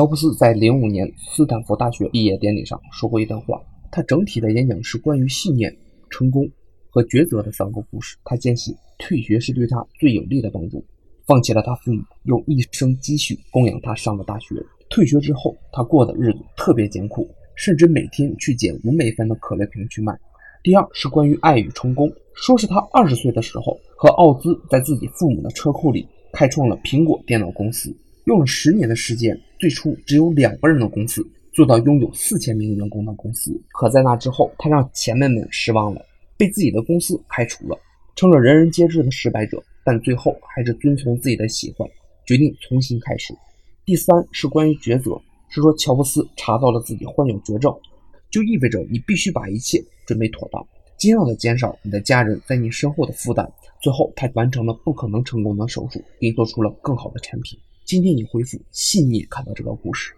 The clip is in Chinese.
乔布斯在零五年斯坦福大学毕业典礼上说过一段话，他整体的演讲是关于信念、成功和抉择的三个故事。他坚信退学是对他最有利的帮助，放弃了他父母用一生积蓄供养他上的大学。退学之后，他过的日子特别艰苦，甚至每天去捡五美分的可乐瓶去卖。第二是关于爱与成功，说是他二十岁的时候和奥兹在自己父母的车库里开创了苹果电脑公司。用了十年的时间，最初只有两个人的公司，做到拥有四千名员工的公司。可在那之后，他让前辈们失望了，被自己的公司开除了，成了人人皆知的失败者。但最后还是遵从自己的喜欢，决定重新开始。第三是关于抉择，是说乔布斯查到了自己患有绝症，就意味着你必须把一切准备妥当，尽量的减少你的家人在你身后的负担。最后，他完成了不可能成功的手术，并做出了更好的产品。今天你回复信念看到这个故事。